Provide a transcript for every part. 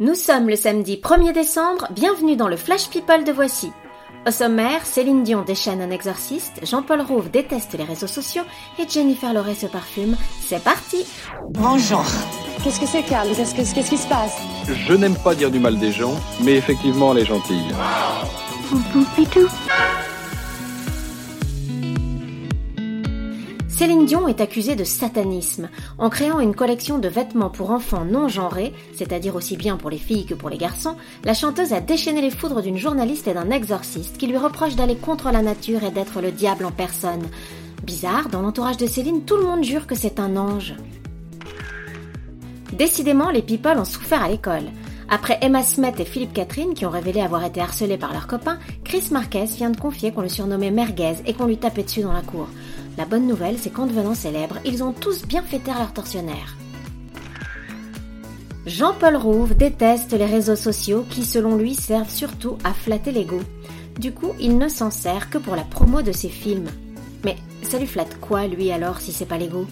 Nous sommes le samedi 1er décembre, bienvenue dans le Flash People de Voici. Au sommaire, Céline Dion déchaîne un exorciste, Jean-Paul Rouve déteste les réseaux sociaux et Jennifer Loret se parfume. C'est parti Bonjour. Qu'est-ce que c'est, Carl Qu'est-ce que- qu'est-ce qui se passe? Je n'aime pas dire du mal des gens, mais effectivement, elle est gentille. Céline Dion est accusée de satanisme en créant une collection de vêtements pour enfants non genrés, c'est-à-dire aussi bien pour les filles que pour les garçons. La chanteuse a déchaîné les foudres d'une journaliste et d'un exorciste qui lui reprochent d'aller contre la nature et d'être le diable en personne. Bizarre, dans l'entourage de Céline, tout le monde jure que c'est un ange. Décidément, les people ont souffert à l'école. Après Emma Smet et Philippe Catherine qui ont révélé avoir été harcelés par leurs copains, Chris Marquez vient de confier qu'on le surnommait merguez et qu'on lui tapait dessus dans la cour. La bonne nouvelle, c'est qu'en devenant célèbres, ils ont tous bien fait taire leurs tortionnaires. Jean-Paul Rouve déteste les réseaux sociaux qui, selon lui, servent surtout à flatter l'ego. Du coup, il ne s'en sert que pour la promo de ses films. Mais ça lui flatte quoi, lui, alors, si c'est pas l'ego?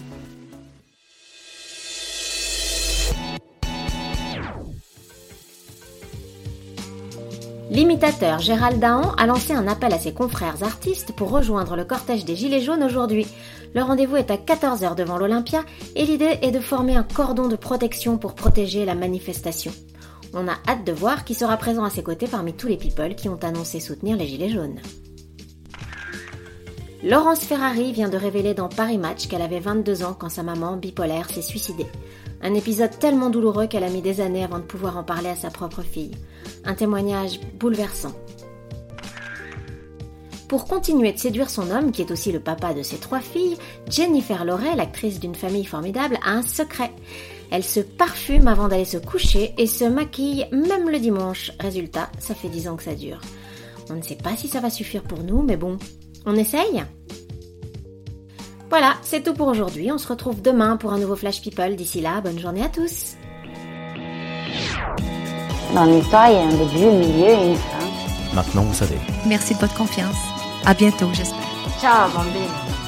L'imitateur Gérald Dahan a lancé un appel à ses confrères artistes pour rejoindre le cortège des Gilets jaunes aujourd'hui. Le rendez-vous est à 14h devant l'Olympia et l'idée est de former un cordon de protection pour protéger la manifestation. On a hâte de voir qui sera présent à ses côtés parmi tous les people qui ont annoncé soutenir les Gilets jaunes. Laurence Ferrari vient de révéler dans Paris Match qu'elle avait 22 ans quand sa maman, bipolaire, s'est suicidée. Un épisode tellement douloureux qu'elle a mis des années avant de pouvoir en parler à sa propre fille. Un témoignage bouleversant. Pour continuer de séduire son homme, qui est aussi le papa de ses trois filles, Jennifer Loret, l'actrice d'une famille formidable, a un secret. Elle se parfume avant d'aller se coucher et se maquille même le dimanche. Résultat, ça fait 10 ans que ça dure. On ne sait pas si ça va suffire pour nous, mais bon, on essaye? Voilà, c'est tout pour aujourd'hui. On se retrouve demain pour un nouveau Flash People. D'ici là, bonne journée à tous. Dans l'histoire, il y a un début, un milieu et une fin. Maintenant, vous savez. Merci de votre confiance. À bientôt, j'espère. Ciao, bambine.